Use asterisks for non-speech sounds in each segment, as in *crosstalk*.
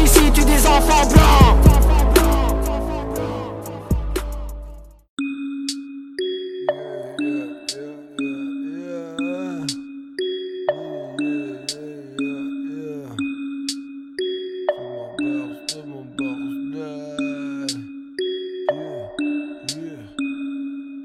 Ici tue des enfants blancs.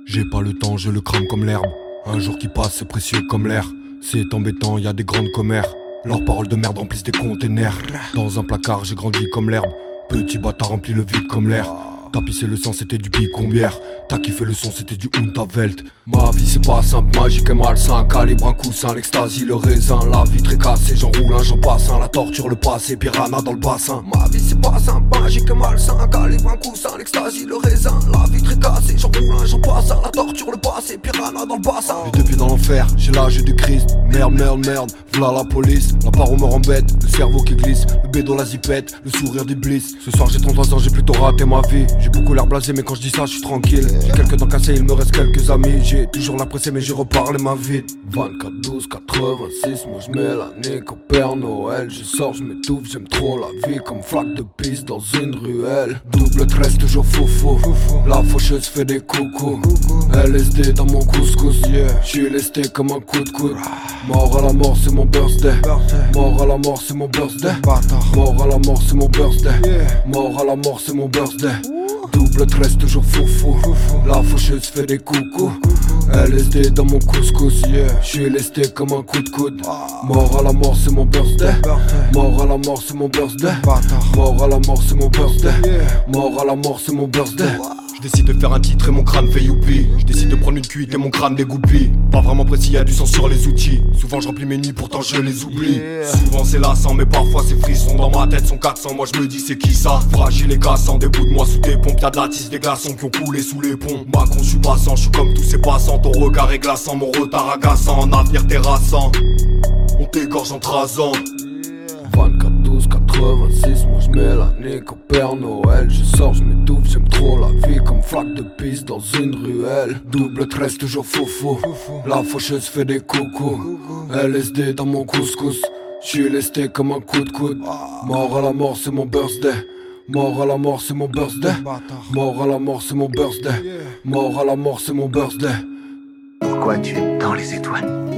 J'ai pas le temps, je le crame comme l'herbe. Un jour qui passe, c'est précieux comme l'air. C'est embêtant, y a des grandes commères. Leurs paroles de merde remplissent des containers. Dans un placard, j'ai grandi comme l'herbe. Petit bâtard rempli le vide comme l'air. T'as pissé le sang, c'était du bicombière. T'as kiffé le son, c'était du Unterwelt. Ma vie, c'est pas simple, magique et malsain. Calibre un coussin, l'extasie, le raisin. La vitre est cassée, j'enroule un j'en passe un. La torture, le passé, piranha dans le bassin. Ma vie, c'est pas simple, magique et malsain. Calibre un coussin, l'extasie, le raisin. La vitre est cassée, j'enroule un j'en passe un. La torture, le passé, piranha dans le bassin. Les deux pieds dans l'enfer, j'ai l'âge du Christ. Merde, merde, merde, v'là la police. La parole me rembête, le cerveau qui glisse. Le bédo, la zipette, le sourire d'Iblis. Ce soir, j'ai 33 ans, j'ai plutôt raté ma vie. J'ai beaucoup l'air blasé, mais quand je dis ça, je suis tranquille. J'ai quelques dents cassées, il me reste quelques amis. J'ai toujours la mais j'ai reparlé ma vie. 24, 12, 86, moi je mets l'année qu'au Père Noël. Je sors, je m'étouffe, j'aime trop la vie comme flaque de piste dans une ruelle. Double 13, toujours foufou. La faucheuse fait des coucous. LSD dans mon couscous, yeah. J'suis lesté comme un coup de coude. Mort à la mort, c'est mon birthday. Mort à la mort, c'est mon birthday. Mort à la mort, c'est mon birthday. Mort à la mort, c'est mon birthday. Double 13, toujours foufou. La faucheuse fait des coucous. LSD dans mon couscous, yeah. J'suis lesté comme un coup de coude. Mort à la mort, c'est mon birthday. Mort à la mort, c'est mon birthday. Mort à la mort, c'est mon birthday. Mort à la mort, c'est mon birthday. Décide de faire un titre et mon crâne fait youpi. Je décide de prendre une cuite et mon crâne dégoupille. Pas vraiment précis, y a du sang sur les outils. Souvent je remplis mes nuits, pourtant je les oublie. Souvent c'est lassant, mais parfois c'est frisson. Dans ma tête sont 400, moi je me dis c'est qui ça? Fragile et cassant, des bouts de moi sous tes pompes. Y'a de la tisse, des glaçons qui ont coulé sous les ponts. Macron, je suis passant, je suis comme tous ces passants. Ton regard est glaçant, mon retard agaçant. En avenir terrassant, on t'égorge en trasant. 24, 12, 86, moi je mets l'année qu'au Père Noël. Je sors, je m'étouffe, j'aime trop la vie comme flaque de piste dans une ruelle. Double 13, toujours foufou. La faucheuse fait des coucous. LSD dans mon couscous. J'suis lesté comme un coup de coude. Mort à la mort, c'est mon birthday. Mort à la mort, c'est mon birthday. Mort à la mort, c'est mon birthday. Mort à la mort, c'est mon birthday. Pourquoi tu es dans les étoiles?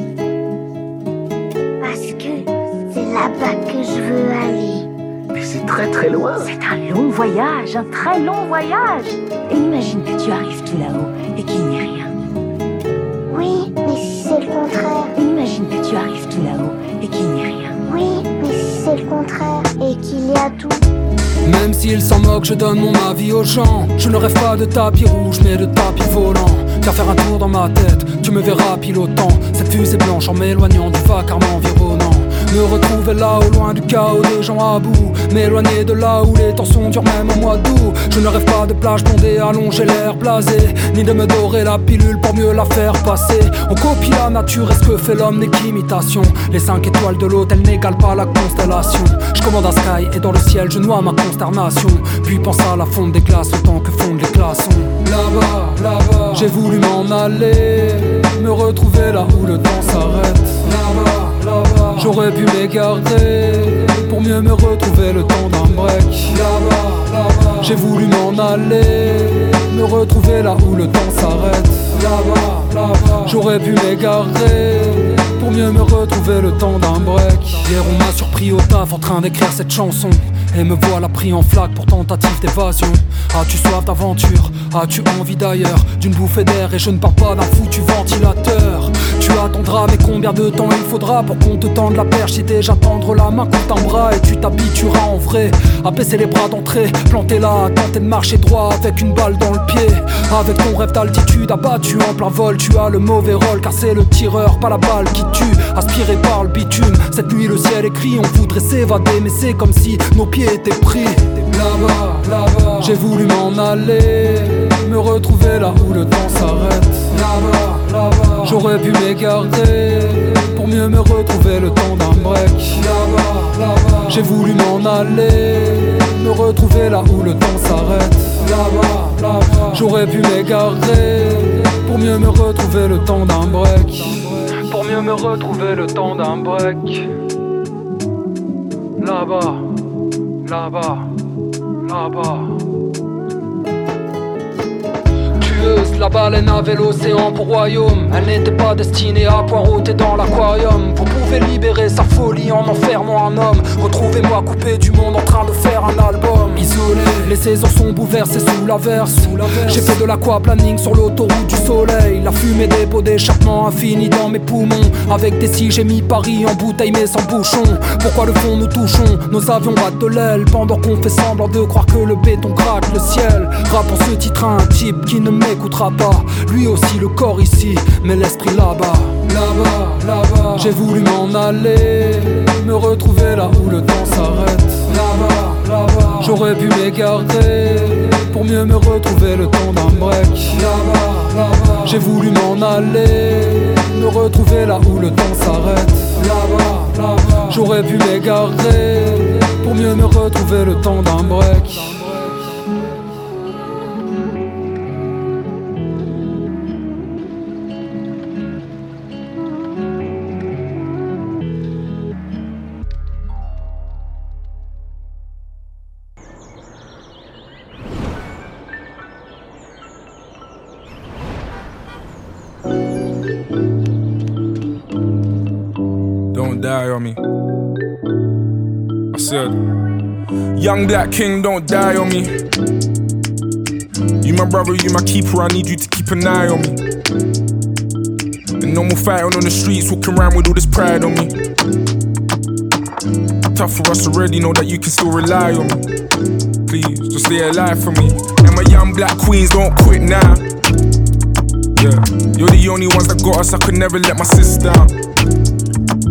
Là-bas que je veux aller. Mais c'est très très loin. C'est un long voyage, un très long voyage. Et imagine que tu arrives tout là-haut et qu'il n'y ait rien. Oui, mais si c'est le contraire. Et imagine que tu arrives tout là-haut et qu'il n'y ait rien. Oui, mais si c'est le contraire et qu'il y a tout. Même s'ils s'en moquent, je donne mon avis aux gens. Je ne rêve pas de tapis rouge, mais de tapis volant. Car faire un tour dans ma tête, tu me verras pilotant cette fusée blanche en m'éloignant du vacarme environnant. Me retrouver là au loin du chaos des gens à bout M'éloigner de là où les tensions durent même au mois d'août. Je ne rêve pas de plage bondée, allonger l'air blasé Ni de me dorer la pilule pour mieux la faire passer. On copie la nature et ce que fait l'homme n'est qu'imitation Les cinq étoiles de l'hôtel n'égalent pas la constellation. Je commande un sky et dans le ciel je noie ma consternation. Puis pense à la fonte des glaces autant que fondent les glaçons. Là-bas, là-bas, j'ai voulu m'en aller Me retrouver là où le temps s'arrête j'aurais pu m'écarter Pour mieux me retrouver le temps d'un break j'ai voulu m'en aller Me retrouver là où le temps s'arrête j'aurais pu m'égarer pour mieux me retrouver le temps d'un break. Hier on m'a surpris au taf en train d'écrire cette chanson. Et me voilà pris en flaque pour tentative d'évasion. As-tu soif d'aventure As-tu envie d'ailleurs D'une bouffée d'air et je ne parle pas d'un foutu ventilateur. Tu attendras, mais combien de temps il faudra pour qu'on te tende la perche? Si déjà tendre la main contre un bras et tu t'habitueras en vrai à baisser les bras d'entrée, planter là, tenter de marcher droit avec une balle dans le pied. Avec ton rêve d'altitude abattu en plein vol, tu as le mauvais rôle car c'est le tireur, pas la balle qui tue, aspiré par le bitume. Cette nuit le ciel gris, on voudrait s'évader, mais c'est comme si nos pieds étaient pris. Là-bas, là-bas, j'ai voulu m'en aller, me retrouver là où le temps s'arrête. Là-bas, là-bas, j'aurais pu m'écarter pour mieux me retrouver le temps d'un break. Là-bas, là-bas, j'ai voulu m'en aller, me retrouver là où le temps s'arrête. Là-bas, là-bas, j'aurais pu m'écarter pour mieux me retrouver le temps d'un break. Pour mieux me retrouver le temps d'un break. Là-bas, là-bas, là-bas. La baleine avait l'océan pour royaume. Elle n'était pas destinée à poireauter dans l'aquarium. Vous pouvez libérer sa folie en enfermant un homme. Retrouvez-moi coupé du monde en train de faire un album. Isolé, les saisons sont bouleversées sous la verse. J'ai fait de l'aquaplaning sur l'autoroute du soleil. La fumée des pots d'échappement infinie dans mes poumons. Avec des si j'ai mis Paris en bouteille mais sans bouchon. Pourquoi le fond nous touchons? Nos avions battent de l'aile pendant qu'on fait semblant de croire que le béton craque le ciel. Rap en ce titre un type qui ne m'écoutera Lui aussi le corps ici, mais l'esprit là-bas. Là-bas, là-bas, j'ai voulu m'en aller, me retrouver là où le temps s'arrête. Là-bas, là-bas, j'aurais pu m'écarter pour mieux me retrouver le temps d'un break. Là-bas, là-bas, j'ai voulu m'en aller, me retrouver là où le temps s'arrête. Là-bas, là-bas, j'aurais pu m'écarter pour mieux me retrouver le temps d'un break. Black King, don't die on me. You my brother, you my keeper, I need you to keep an eye on me. And no more fighting on the streets, walking around with all this pride on me. Tough for us already, know that you can still rely on me. Please, just stay alive for me. And my young black queens, don't quit now. Yeah, you're the only ones that got us, I could never let my sis down.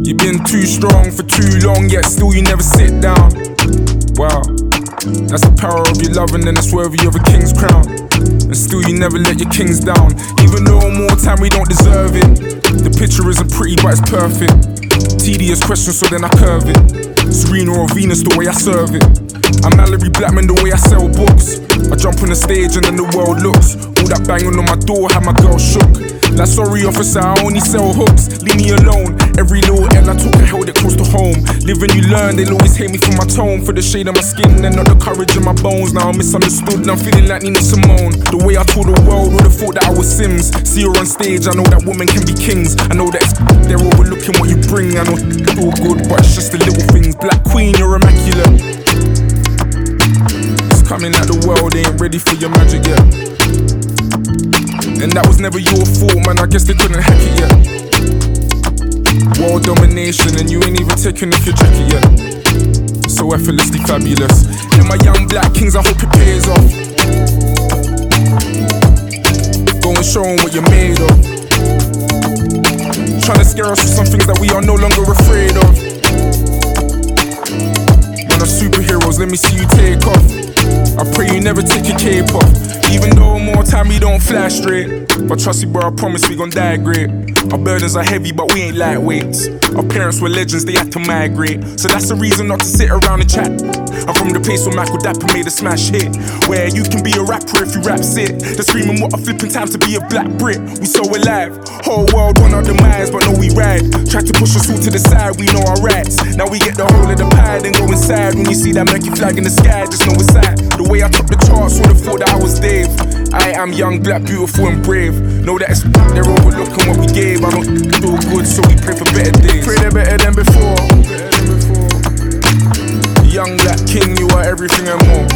You've been too strong for too long, yet still you never sit down. Wow, that's the power of your love, and worthy of a king's crown. And still you never let your kings down. Even though more time we don't deserve it. The picture isn't pretty, but it's perfect. Tedious question, so then I curve it. Serena or Venus, the way I serve it. I'm Mallory Blackman, the way I sell books. I jump on the stage and then the world looks. All that banging on my door had my girl shook. Like, sorry, officer, I only sell hooks. Leave me alone. Every little L I took, I held it close to home. Live and you learn, they'll always hate me for my tone. For the shade of my skin and not the courage in my bones. Now I'm misunderstood and I'm feeling like Nina Simone. The way I told the world would have thought that I was Sims. See her on stage, I know that women can be kings. I know that *laughs* they're overlooking what you bring. I know it's all good, but it's just the little things. Black Queen, you're immaculate. It's coming out the world, they ain't ready for your magic yet. And that was never your fault, man. I guess they couldn't hack it yet. World domination, and you ain't even taking off your jacket yet. So effortlessly fabulous. And my young black kings, I hope it pays off. Go and show 'em what you're made of. Trying to scare us with some things that we are no longer afraid of. Man, are superheroes, let me see you take off. I pray you never take your cape off. Even though more time we don't fly straight. But trust me, bro, I promise we gon' die great. Our burdens are heavy, but we ain't lightweights. Our parents were legends, they had to migrate. So that's the reason not to sit around and chat. I'm from the place where Michael Dapper made a smash hit. Where you can be a rapper if you rap it. They're screaming what a flipping time to be a black Brit. We so alive. Whole world want our demise, but no, we ride. Tried to push us all to the side, we know our rights. Now we get the whole of the pie, then go inside. When you see that Mercury flag in the sky, just know it's that. The way I took the charts, would have thought that I was Dave. I am young, black, beautiful, and brave. Know that it's they're overlooking what we gave. I don't do good, so we pray for better days. Pray they're better than before. Young black king, you are everything and more.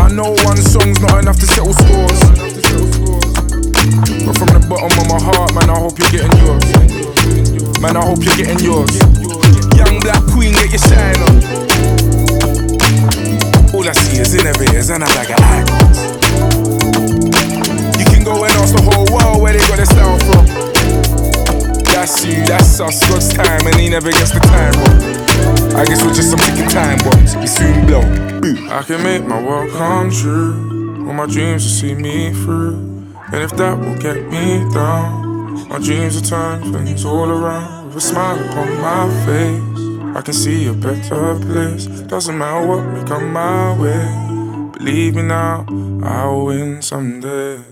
I know one song's not enough to settle scores. But from the bottom of my heart, man, I hope you're getting yours. Man, I hope you're getting yours. Young black queen, get your shine on. All I see is innovators and a bag of icons. Ask the whole world where they got their style from. That's you, that's us, God's time, and he never gets the time wrong. I guess we're just some ticking time bombs, we soon blow. I can make my world come true. All my dreams will see me through. And if that will get me down, my dreams will turn things all around. With a smile upon my face, I can see a better place. Doesn't matter what may come my way. Believe me now, I'll win someday.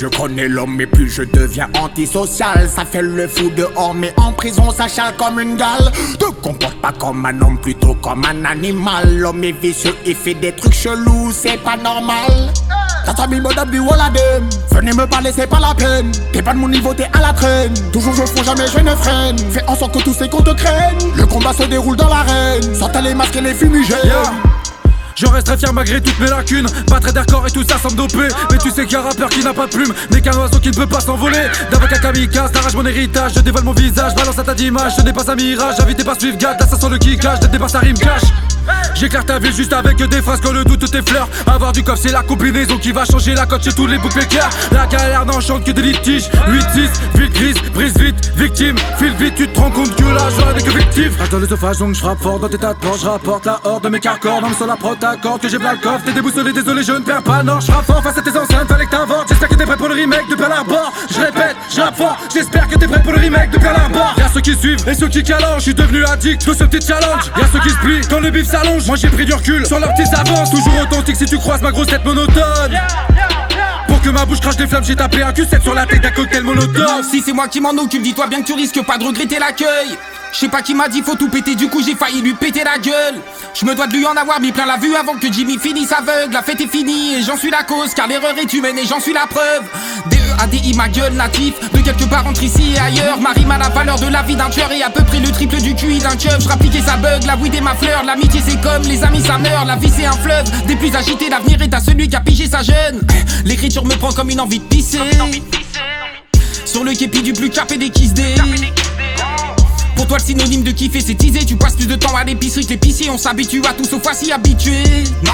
Je connais l'homme et plus je deviens antisocial. Ça fait le fou dehors mais en prison ça chale comme une gale Te comporte pas comme un homme plutôt comme un animal. L'homme est vicieux, il fait des trucs chelous, c'est pas normal. Venez me parler c'est pas la peine. T'es pas de mon niveau t'es à la traîne. Toujours je fonds jamais je ne freine. Fais en sorte que tous ces comptes craignent Le combat se déroule dans l'arène. Sortez les masques et les fumigènes Je resterai fier malgré toutes mes lacunes. Pas très d'accord et tout ça sans me Mais tu sais qu'il y a un rappeur qui n'a pas de plume N'est qu'un oiseau qui ne peut pas s'envoler. D'avocat kamikaze, t'arrache mon héritage. Je dévoile mon visage, balance à ta d'image Je pas un mirage, invité par suivre ça sent le kickage, je dépasse sa rime cash. J'éclaire ta ville juste avec des phrases que le doute tes fleurs Avoir du coffre c'est la combinaison qui va changer la cote chez tous les bookmakers La galère n'enchante que des litiges. 8-6, ville grise, brise vite, victime. File vite, tu te rends compte que la joie n'est que fictive. Reste dans l'œsophage donc je frappe fort. Dans tes tas Je rapporte la horde de mes carcors sol la t'accorde que j'ai plein le coffre. T'es déboussolé, désolé je ne perds pas. Nord Je fort face à tes enceintes, fallait que t'inventes. J'espère que t'es prêt pour le remake de Pearl Harbor. Je répète, je rappe fort, j'espère que t'es prêt pour le remake de Pearl Harbor. Y'a ceux qui suivent et ceux qui calangent Je suis devenu addict. De ce petit challenge. Y'a ceux qui se plient quand le bif s'allonge. Moi j'ai pris du recul sur leurs petites avances Toujours authentique si tu croises ma grosse tête monotone. Pour que ma bouche crache des flammes, j'ai tapé un Q7 sur la tête d'un cocktail monotone. Si c'est moi qui m'en occupe, dis-toi bien que tu risques pas de regretter l'accueil. Je sais pas qui m'a dit faut tout péter, du coup j'ai failli lui péter la gueule. Je me dois de lui en avoir mis plein la vue avant que Jimmy finisse aveugle. La fête est finie et j'en suis la cause, car l'erreur est humaine et j'en suis la preuve. D-E-A-D-I, ma gueule natif, de quelque part entre ici et ailleurs. Ma rime a la valeur de la vie d'un tueur et à peu près le triple du QI d'un keuf. Je et sa bug, la weed est ma fleur. L'amitié c'est comme les amis ça meurt, la vie c'est un fleuve. Des plus agités, l'avenir est à celui qui a pigé sa jeune. L'écriture me prend comme une envie de pisser. Sur le képi du plus capé des kiss day. Pour toi le synonyme de kiffer c'est teaser. Tu passes plus de temps à l'épicerie que l'épicier. On s'habitue à tout sauf à s'y habituer. Non.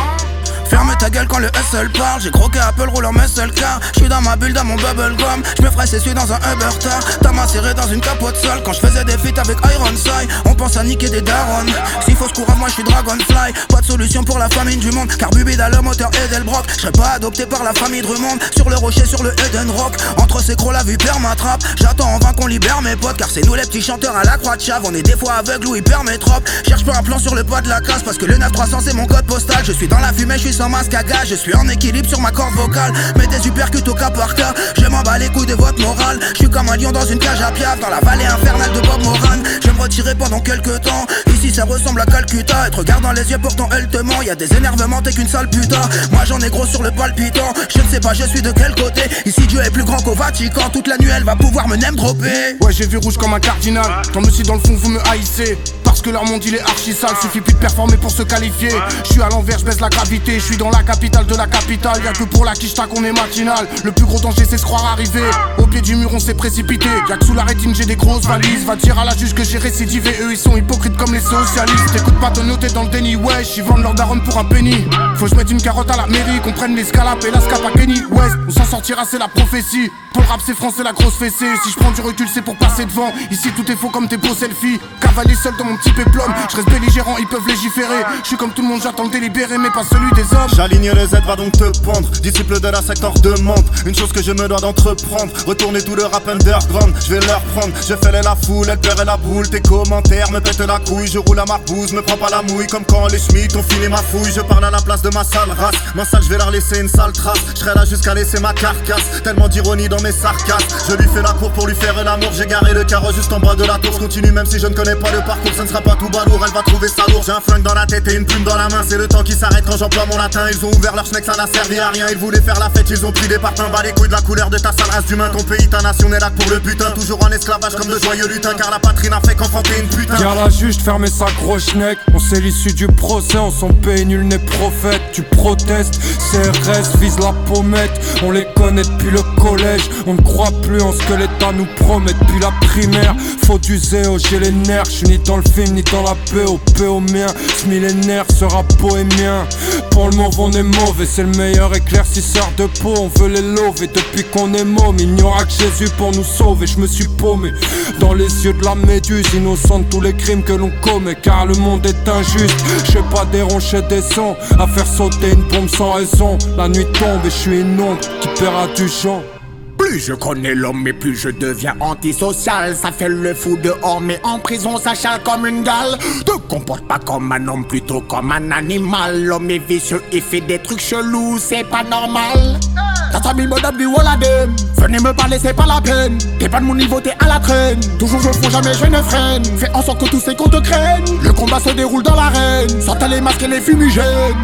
Ferme ta gueule quand le hustle parle J'ai croqué Apple roule en muscle car J'suis dans ma bulle dans mon bubble gum. J'me ferais s'essuyer dans un Uber tar T'as macéré dans une capote sale. Quand j'faisais des feats avec Iron Side On pense à niquer des darons. S'il faut se moi j'suis Dragonfly. Pas de solution pour la famine du monde. Car Bubida le moteur Edelbrock. J'serais pas adopté par la famille Drummond. Sur le rocher sur le Eden Rock. Entre ces gros la vue perd ma trappe. J'attends en vain qu'on libère mes potes. Car c'est nous les petits chanteurs à la croix de chave. On est des fois aveugles ou hyper métrope Cherche pas un plan sur le poids de la casse Parce que le 9300 c'est mon code postal. Je suis dans la fumée, je suis sans masque à gaz. Je suis en équilibre sur ma corde vocale. Mais des supercutes au cas par cas. Je m'en bats les couilles de votre morale. Je suis comme un lion dans une cage à piaf. Dans la vallée infernale de Bob Moran. Je me retirer pendant quelques temps. Ici ça ressemble à Calcutta Être regard dans les yeux pourtant elle te ment. Y'a des énervements t'es qu'une sale putain. Moi j'en ai gros sur le palpitant. Je ne sais pas je suis de quel côté. Ici Dieu est plus grand qu'au Vatican. Toute la nuit elle va pouvoir me name dropper. Ouais j'ai vu rouge comme un cardinal. Tant me si dans le fond vous me haïssez parce que leur monde il est archi sale, suffit plus de performer pour se qualifier. Je suis à l'envers, je baisse la gravité, je suis dans la capitale de la capitale. Y'a que pour la quicheta qu'on est matinal. Le plus gros danger c'est se croire arrivé. Au pied du mur on s'est précipité. Y'a que sous la rétine j'ai des grosses valises. Va dire à la juge que j'ai récidivé, eux ils sont hypocrites comme les socialistes. Écoute pas ton noter dans le déni, ouais, j'y vendent leur daronne pour un penny. Faut que je mette une carotte à la mairie, qu'on prenne l'escalade et la scap à Kenny West. On s'en sortira, c'est la prophétie. Pour le rap c'est français la grosse fessée. Si je prends du recul c'est pour passer devant. Ici tout est faux comme tes beaux selfies. Cavalier seul dans mon petit Je reste belligérant, ils peuvent légiférer. Je suis comme tout le monde, j'attends le délibéré, mais pas celui des hommes. J'aligne les aides, va donc te pendre. Disciple de la secteur demande une chose que je me dois d'entreprendre. Retourner tout le rap underground, je vais leur prendre. Je fais la foule, elle pleurait la boule. Tes commentaires me pètent la couille. Je roule à ma bouse, me prends pas la mouille. Comme quand les schmitts ont filé ma fouille. Je parle à la place de ma sale race. Ma salle, je vais leur laisser une sale trace. Je serai là jusqu'à laisser ma carcasse. Tellement d'ironie dans mes sarcasmes. Je lui fais la cour pour lui faire l'amour. J'ai garé le carreau juste en bas de la tour. Je continue même si je ne connais pas le parcours, ça ne sera pas tout balourd, elle va trouver ça lourd. J'ai un flingue dans la tête et une plume dans la main. C'est le temps qui s'arrête quand j'emploie mon latin. Ils ont ouvert leur schneck, ça n'a servi à rien. Ils voulaient faire la fête, ils ont pris des parfums. Bas les couilles de la couleur de ta sale race d'humain. Ton pays, ta nation est là pour le putain. Toujours en esclavage comme de joyeux lutins. Car la patrie n'a fait qu'enfanter une putain. Car la juste fermer sa grosse schneck. On sait l'issue du procès, on s'en paye, nul n'est prophète. Tu protestes, CRS vise la pommette. On les connaît depuis le collège. On ne croit plus en ce que l'État nous promet depuis la primaire. Faut du zéo, j'ai les nerfs. Je ni dans le film ni dans la POP au mien. Ce millénaire sera bohémien. Pour le moment, on est mauvais. C'est le meilleur éclaircisseur de peau. On veut les lever depuis qu'on est môme. Il n'y aura que Jésus pour nous sauver. Je me suis paumé dans les yeux de la méduse. Innocent de tous les crimes que l'on commet. Car le monde est injuste. Je sais pas déroncher des sons. À faire sauter une bombe sans raison. La nuit tombe et je suis une ombre qui paiera du champ. Plus je connais l'homme, et plus je deviens antisocial. Ça fait le fou dehors, mais en prison, ça chale comme une gale. Te comporte pas comme un homme, plutôt comme un animal. L'homme est vicieux, il fait des trucs chelous, c'est pas normal. T'as 3000 bonhommes du Walladem. Venez me parler, c'est pas la peine. T'es pas de mon niveau, t'es à la traîne. Toujours je fonds, jamais je ne freine. Fais en sorte que tous ces comptes craignent. Le combat se déroule dans l'arène. Sortez les masques et les fumigènes.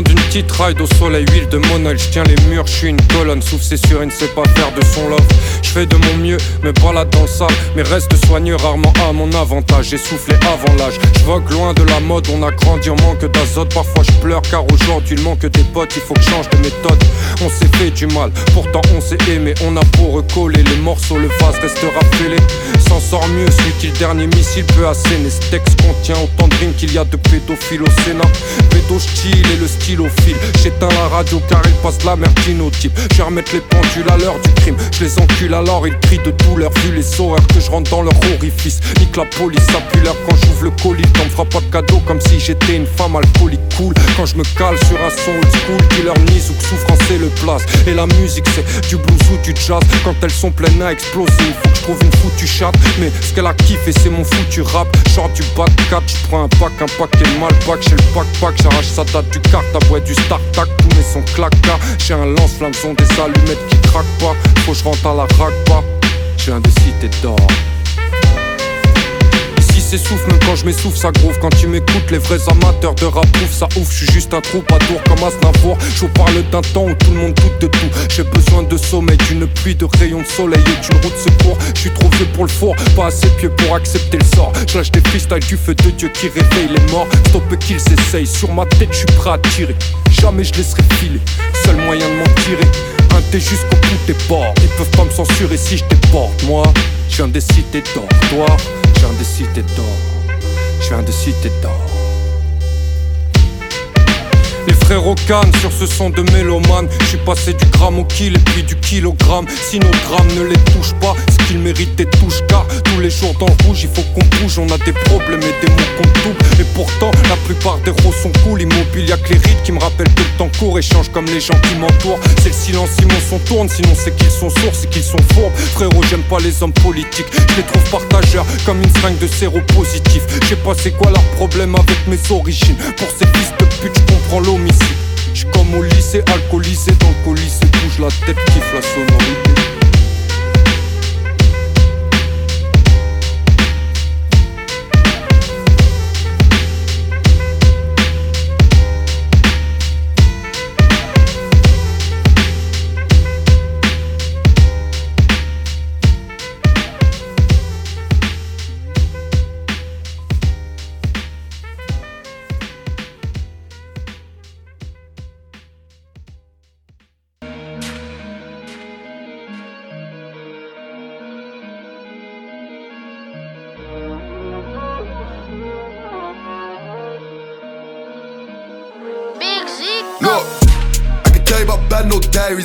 D'une petite ride au soleil, huile de monole. Je tiens les murs, je suis une colonne. Souffle, c'est sûr, il ne sait pas faire de son love. Je fais de mon mieux, mais pas là dans le sale. Mais reste soigneux, rarement à mon avantage. J'ai soufflé avant l'âge. Je vogue loin de la mode, on a grandi en manque d'azote. Parfois je pleure car aujourd'hui il manque des potes. Il faut que change de méthode. On s'est fait du mal, pourtant on s'est aimé. On a beau recoller les morceaux, le vase restera fêlé. S'en sort mieux celui qui le dernier missile peut asséner. Ce texte contient autant de rimes qu'il y a de pédophiles au Sénat. Pédo style et le fil. J'éteins la radio car il passe la merdine au type. Je vais remettre les pendules à l'heure du crime. Je les encule alors ils crient de douleur. Vu les horreurs que je rentre dans leur orifice. Nique la police l'heure quand j'ouvre le colis. T'en fera pas de cadeau comme si j'étais une femme alcoolique cool. Quand je me cale sur un son old school, killer nice ou que souffrance c'est le place. Et la musique c'est du blues ou du jazz. Quand elles sont pleines à exploser, il faut que je trouve une foutue chatte. Mais ce qu'elle a kiffé c'est mon foutu rap. Genre du bac 4, je prends un pack, un paquet mal pack. Chez le pack pack, j'arrache sa date du carte à boîte du start tac, tous mes sons claquent J'ai un lance-flamme, sont des allumettes qui craquent pas. Faut que je rentre à la raque pas. Je d'or. Ici s'essouffle, même quand je m'essouffle, ça groove. Quand tu m'écoutes, les vrais amateurs de rap ouf, ça ouf. Je suis juste un troubadour comme Asnavour. Je vous parle d'un temps où tout le monde doute de tout. J'ai besoin de sommeil, d'une pluie, de rayons de soleil et d'une route secours. Je suis trop vieux pour le four, pas assez pieux pour accepter le sort. Je lâche des freestyles du feu de Dieu qui réveille les morts. Stop qu'ils essayent, sur ma tête, je suis prêt à tirer. Jamais je laisserai filer, seul moyen de m'en tirer. Un jusqu'au bout des bords. Ils peuvent pas me censurer si je déporte. Moi, je viens des cités d'or. Toi, je viens des cités d'or. Je viens des cités d'or. Les frères au canne sur ce son de mélomane. Je suis passé du gramme au kill et puis du kilogramme. Si nos grammes ne les touchent pas Ce qu'ils méritent des touches car Tous les jours dans le rouge il faut qu'on bouge. On a des problèmes et des mots qu'on double. Et pourtant la plupart des roses sont cool. Immobile y'a que les rides qui me rappellent que le temps court Échange comme les gens qui m'entourent. C'est le silence si mon son tourne. Sinon c'est qu'ils sont sourds, c'est qu'ils sont fourbes. Frérot j'aime pas les hommes politiques. Je les trouve partageurs comme une fringue de séropositif. Je sais pas c'est quoi leur problème avec mes origines? Pour ces fils de pute je comprends l'homicide J'suis comme au lycée, alcoolisé dans le colis Bouge la tête, kiffe la sonorité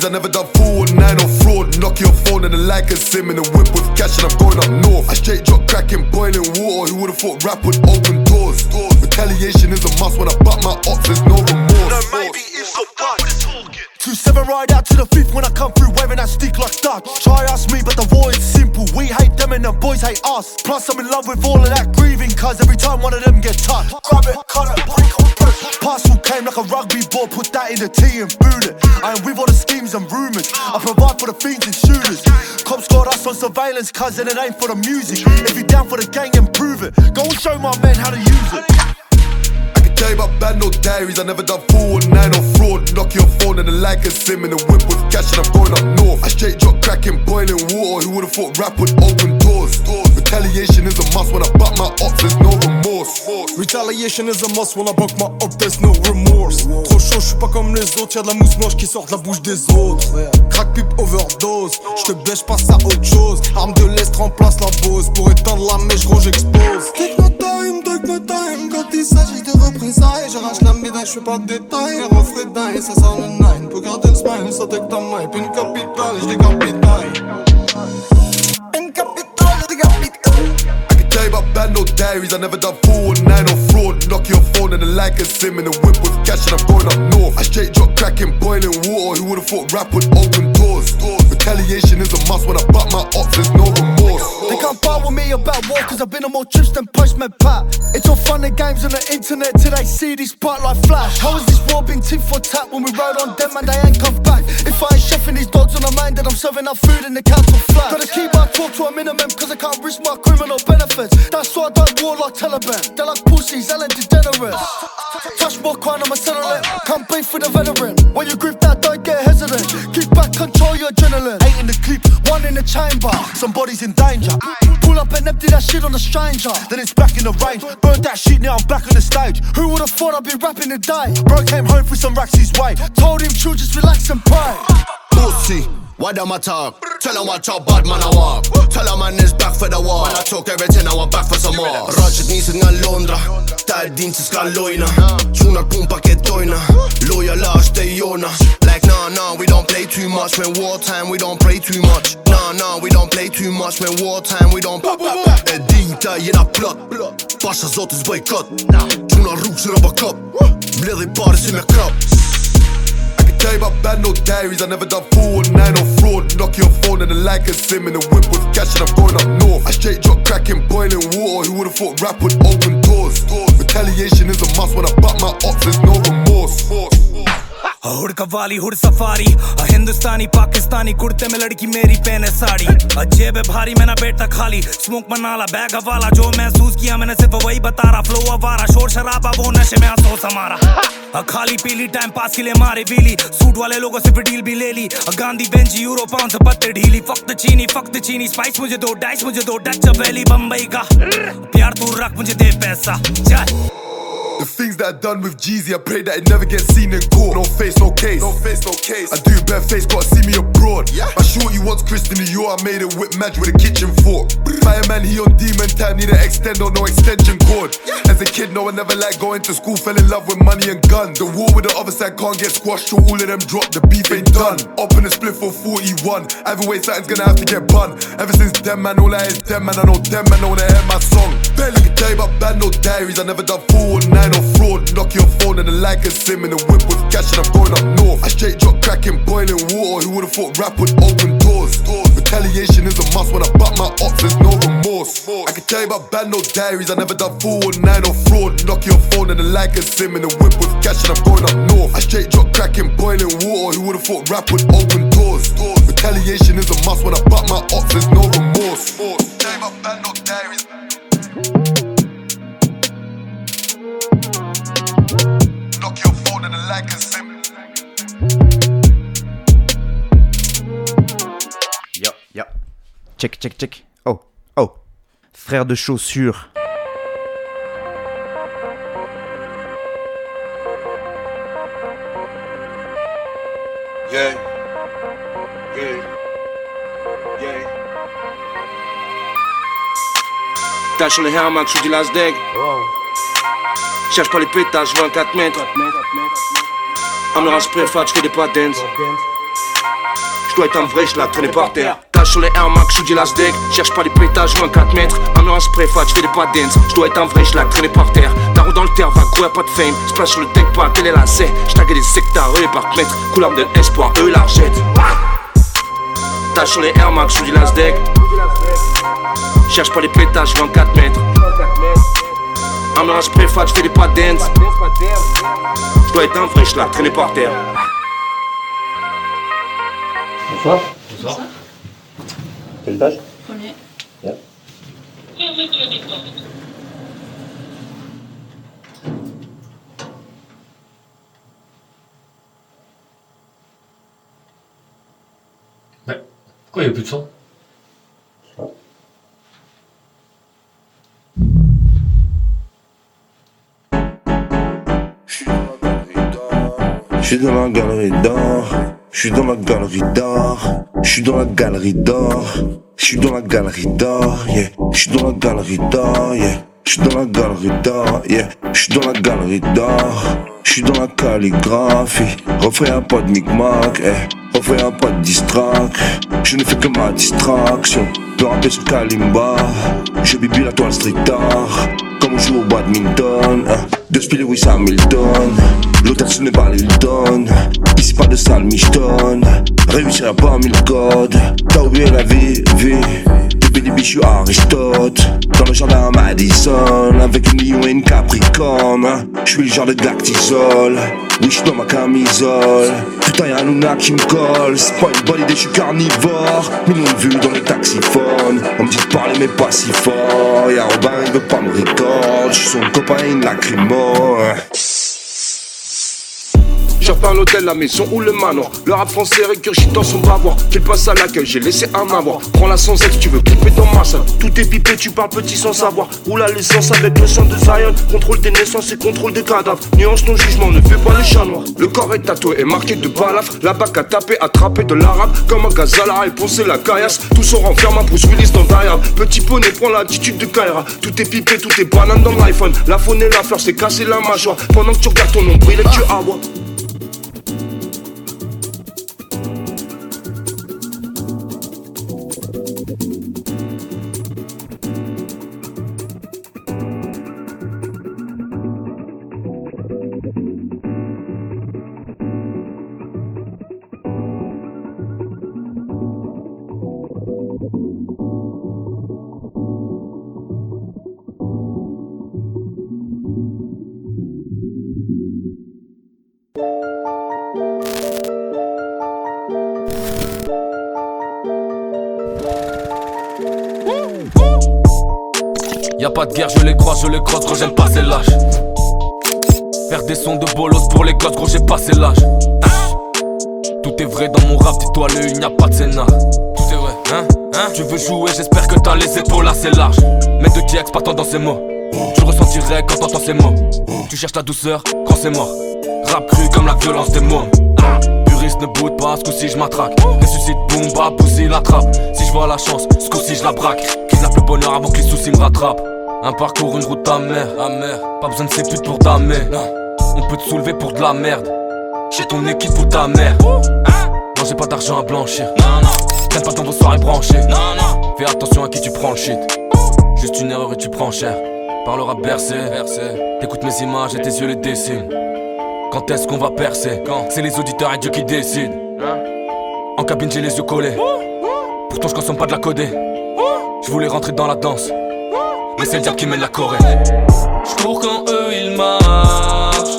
I never done four or nine or fraud. Knock your phone and the like a sim in a whip with cash and I'm going up north. I straight drop cracking, boiling water. Who would've thought rap would open doors? Retaliation is a must when I butt my ops. There's no remorse. No, maybe it's a Two seven Never ride out to the fifth when I come through wearing that stick like Dutch. Try ask me, but the war is simple. We hate them and the boys hate us. Plus, I'm in love with all of that grieving, cause every time one of them get touched. Grab it, cut it, break it, Parcel came like a rugby ball, put that in the tea and boot it. I am with all the schemes and rumours. I provide for the fiends and shooters. Cops got us on surveillance, cousin, it ain't for the music. If you down for the gang, improve it. Go and show my men how to use it. Tell you about bad no diaries. I never done four or nine or fraud. Knock your phone and the like a sim in the whip with cash and I'm going up north. I straight drop cracking boiling water. Who would've thought rap would open doors? Retaliation is a must when I butt my up, there's no remorse. Retaliation is a must when I buck my up, there's no remorse. Trop chaud, j'suis pas comme les autres, y'a de la mousse blanche qui sort de la bouche des autres. Crack pipe overdose, j'te baisse, passe à autre chose. Arme de l'Est remplace la bose. Pour éteindre la mèche, gros j'explose. Take my time, take my time. Quand il s'agit de représailles, j'arrache la médaille, j'fais pas de détails. Refrain dingue, ça sort le nine. Pour garder le smile, ça take ta. Puis une capitale, j'décapitaille. Une capitale, j'décapitaille. I can tell you about bad no diaries. I never done four or nine or fraud. Knock your phone and the like a sim in the whip with cash and I'm going up north. I straight drop cracking boiling water. Who would've thought rap would open doors? Retaliation is a must when I butt my ops, there's no remorse. They can't bar with me about war cause I've been on more trips than Postman Pat. It's all fun and games on the internet till they see these spotlight flash. How has this war been tit for tat when we rode on them and they ain't come back? If I ain't chefing these dogs on the mind, then I'm serving up food in the council flat. Gotta keep my talk to a minimum cause I can't risk my criminal benefits. That's why I don't war like Taliban. They're like pussies, Ellen degenerates. Touch more crime, I'ma settle it. Come beef with a veteran. When you grip that, don't get hesitant. Keep back, control your adrenaline. Eight in the clip, one in the chamber. Somebody's in danger. Pull up and empty that shit on the stranger. Then it's back in the range. Burn that shit, now I'm back on the stage. Who would've thought I'd be rapping today? Bro came home with some racks his way. Told him, chill, just relax and pray. Pussy, why them I talk? Tell them watch how bad man I walk. Tell them man is back for the war. I took everything, now I'm back for some more. Rocket nisën nga Londra, ta e din se s'ka lojna. Quna pun pa ketojna, loja la është e jona. Like nah nah, we don't play too much when wartime, we don't pray too much. Nah nah, we don't play too much when wartime, we don't pop pop. E din ta jena plot, pasha zotit zboj kot. Quna rrugë që roba kop, mbledhi pare si me krop. Tell you bad no diaries. I never done four or nine or fraud. Knock your phone and the like a sim in the whip with cash and I'm going up north. I straight drop cracking boiling water. Who would've thought rap would open doors? Retaliation is a must when I butt my ops. There's no remorse. Hood qawwali hood safari Hindustani, Pakistani कुर्ते में लड़की मेरी पहने साड़ी। अ जेब भारी मैं ना बेटा खाली। स्मोक मनाला, बैग हवाला जो महसूस किया मैंने सिर्फ़ वही बता रहा। फ्लो अवारा शोर शराबा, वो नशे में अफसोस हमारा अ खाली पीली टाइम पास के लिए मारे बीली सूट वाले लोगों से डील भी ले ली। गांधी बेंची यूरो से पत्ते ढीली। फक्त चीनी फक्त चीनी। स्पाइस मुझे दो डाइस मुझे दो डच वैली बम्बई का। प्यार तू रख, मुझे दे पैसा। चल The things that I done with Jeezy, I pray that it never gets seen in court. No face, no case. No face, no case. I do bare face, gotta see me abroad. Yeah. I sure you once Chris in New York, I made it whip match with a kitchen fork. Fireman, he on demon time, need an extend or no extension cord. As a kid, no, I never liked going to school, fell in love with money and guns. The war with the other side can't get squashed, so all of them drop, the beef ain't done. Up in the split for 41. Either way, something's gonna have to get bun. Ever since them, man, all I is them, man, I know them, man, I wanna hear my song. Barely can tell you about bad, no diaries, I never done four or nine or fraud. Knock your phone and the like a sim in the whip with cash and I'm going up north. I straight drop cracking boiling water. Who would've thought rap would open doors? Retaliation is a must when I butt my ops, there's no remorse. I can tell you about bad no diaries, I never done four or nine or fraud. Knock your phone and the like a sim in the whip with cash and I'm going up north. I straight drop cracking boiling water. Who would've thought rap would open doors? Retaliation is a must when I butt my ops, there's no remorse. Tell you about bad no diaries. The like. Yo, yo. Check, check, check. Oh, oh. Frère de chaussures. Yeah. Yeah. Yeah. Las deg. Cherche pas les pétages, 24 mètres. Am le raspre fat, je fais des patents. Je dois être un vrai, je la traîner par terre. Tâche sur les Air Max, je dis las deck. Cherche pas les pétages, 24 mètres. Un un spray fat, j'fais des pas dance. J'dois être un vrai, j'la traîner par terre. Tarot dans le terre, va courir, pas de fame. Splash sur le deck, pas télé la c'est. J'taguais des secteurs, eux par mètre. Couleur de l'espoir, eux la jette. Tâche sur les Air Max, je dis las deck. Cherche pas les pétages, 24 mètres. Un un spray fat, j'fais des pas dance. J'dois être un vrai, j'la traîner par terre. Bonsoir. Bonsoir. Quel étage Premier. Bien. Ouais. Pourquoi il n'y a plus de son? Suis dans la galerie d'or, je suis dans la galerie d'or, je suis dans la galerie d'or, je suis dans la galerie d'or, yeah, je suis dans la galerie d'or, yeah, je suis dans la galerie d'or, yeah, je suis dans la galerie d'or, je suis dans la calligraphie, refais un pas de micmac, eh, je ne fais que ma distraction, de rapper sur Kalimba, je bibi la toile street art, comme on joue au badminton, hein. Deux spiles oui Hamilton. L'hôtel ce n'est pas l'Hilton Ici pas de salle Réussir à pas mille codes. T'as oublié la vie, vie Bébé des biches, Aristote. Dans le jardin Madison Avec une lion et une capricorne. Je suis le genre de t'isole Oui, je dans ma camisole. Putain, y'a un Luna qui me colle. C'est pas une bonne idée, je suis carnivore. Millions de vues dans les taxiphones On me dit de parler mais pas si fort. Y'a Robin, il veut pas me record Je suis son copain, une lacrymo J'offre un hôtel, la maison ou le manoir. Le rap français récurgite dans son bavoir. Qu'il passe à l'accueil, j'ai laissé un avoir. Prends-la sans ex, tu veux couper dans ma. Tout est pipé, tu parles petit sans savoir. Roule la licence avec le sang de Zion. Contrôle des naissances et contrôle des cadavres. Nuance ton jugement, ne fais pas le chat noir. Le corps est tatoué et marqué de balafre. La bac a tapé, attrapé de l'arabe. Comme un gazala et poncé la caillasse. Tout se renferme à Bruce Willis dans Diab. Petit poney prend l'attitude de Kaira. Tout est pipé, tout est banane dans l'iPhone. La faune et la fleur, c'est cassé la mâchoire. Pendant que tu regardes ton nombril et tu aboies. Gosses, gros j'ai passé l'âge. Tout est vrai dans mon rap, dis-toi le, il n'y a pas de scénar. Tout est vrai, hein, hein? Tu veux jouer, j'espère que t'as les épaules assez larges. Mets de TX partant dans ces mots. Tu ressentirais quand t'entends ces mots. Tu cherches la douceur quand c'est mort. Rap cru comme la violence des mots Puriste ne boude pas, ce coup-ci je m'attraque. Ressuscite, boum, bah, poussi, la trappe. Si je vois la chance, ce coup-ci je la braque. Kidnappe le bonheur avant que les soucis me rattrapent. Un parcours, une route amère, amère. Pas besoin de ces putes pour damer On peut te soulever pour de la merde. J'ai ton équipe ou ta mère. Non j'ai pas d'argent à blanchir. Non non. Traîne pas dans vos soirées branchées Non non. Fais attention à qui tu prends le shit. Juste une erreur et tu prends cher. Parlera bercé, bercé. T'écoutes mes images et tes yeux les dessinent. Quand est-ce qu'on va percer? Quand? C'est les auditeurs et Dieu qui décident En cabine j'ai les yeux collés. Pourtant je consomme pas de la codée. Je voulais rentrer dans la danse. Mais c'est le diable qui mène la Corée. Je cours quand eux ils marchent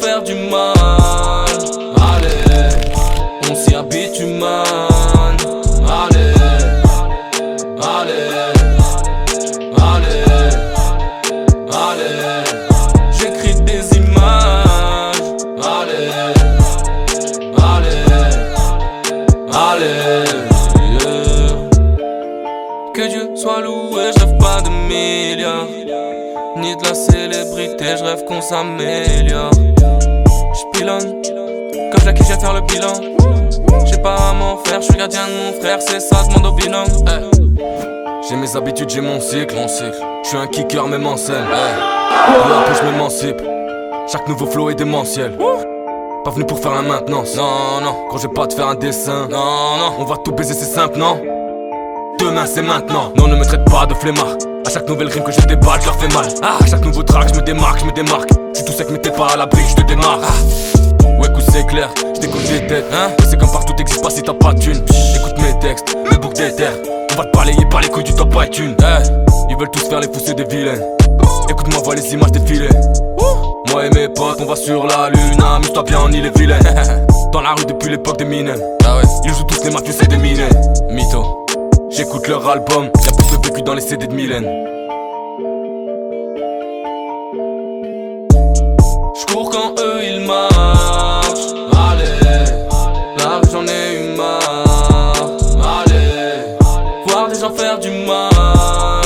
Faire du mal Allez On s'y habitue man Allez Allez Allez, allez, j'écris des images. Allez, allez, allez. yeah. Que Dieu soit loué, je pas de milliards. Ni de la célébrité, je rêve qu'on s'améliore. Pilonne, comme Jackie, viens faire le bilan. J'ai pas à m'en faire, je suis gardien de mon frère, c'est ça, demande au bilan. Eh. J'ai mes habitudes, j'ai mon cycle, mon cycle. Je suis un kicker même en scène. Hey. Peu à peu je m'émancipe. Chaque nouveau flow est démentiel. Pas venu pour faire la maintenance. Non, non, quand je vais pas te faire un dessin. Non, non, on va tout baiser, c'est simple, non? Demain c'est maintenant. Non, ne me traite pas de flemmard. À chaque nouvelle rime que je déballe, je leur fais mal. Ah, à chaque nouveau track, je me démarque, je me démarque. Si tout sec, mais t'es pas à l'abri, je te démarre. Ah. Ouais, coup c'est clair, je t'écoute des têtes, hein. C'est comme partout, t'existes pas si t'as pas de thune. Écoute mes textes, mes boucles d'éther. On va te balayer par les couilles du top iTunes. Eh, ils veulent tous faire les fous, des vilains. Écoute-moi, vois les images défiler. Moi et mes potes, on va sur la lune. Amuse-toi bien, on y les vilains. *laughs* Dans la rue depuis l'époque des mines. Ah ouais, ils jouent tous les mafieux, c'est des mines. Mytho. J'écoute leur album, y'a plus de vécu dans les CD de Mylène. J'cours quand eux ils marchent. Allez, là j'en ai eu marre. Allez, voir des gens faire du mal.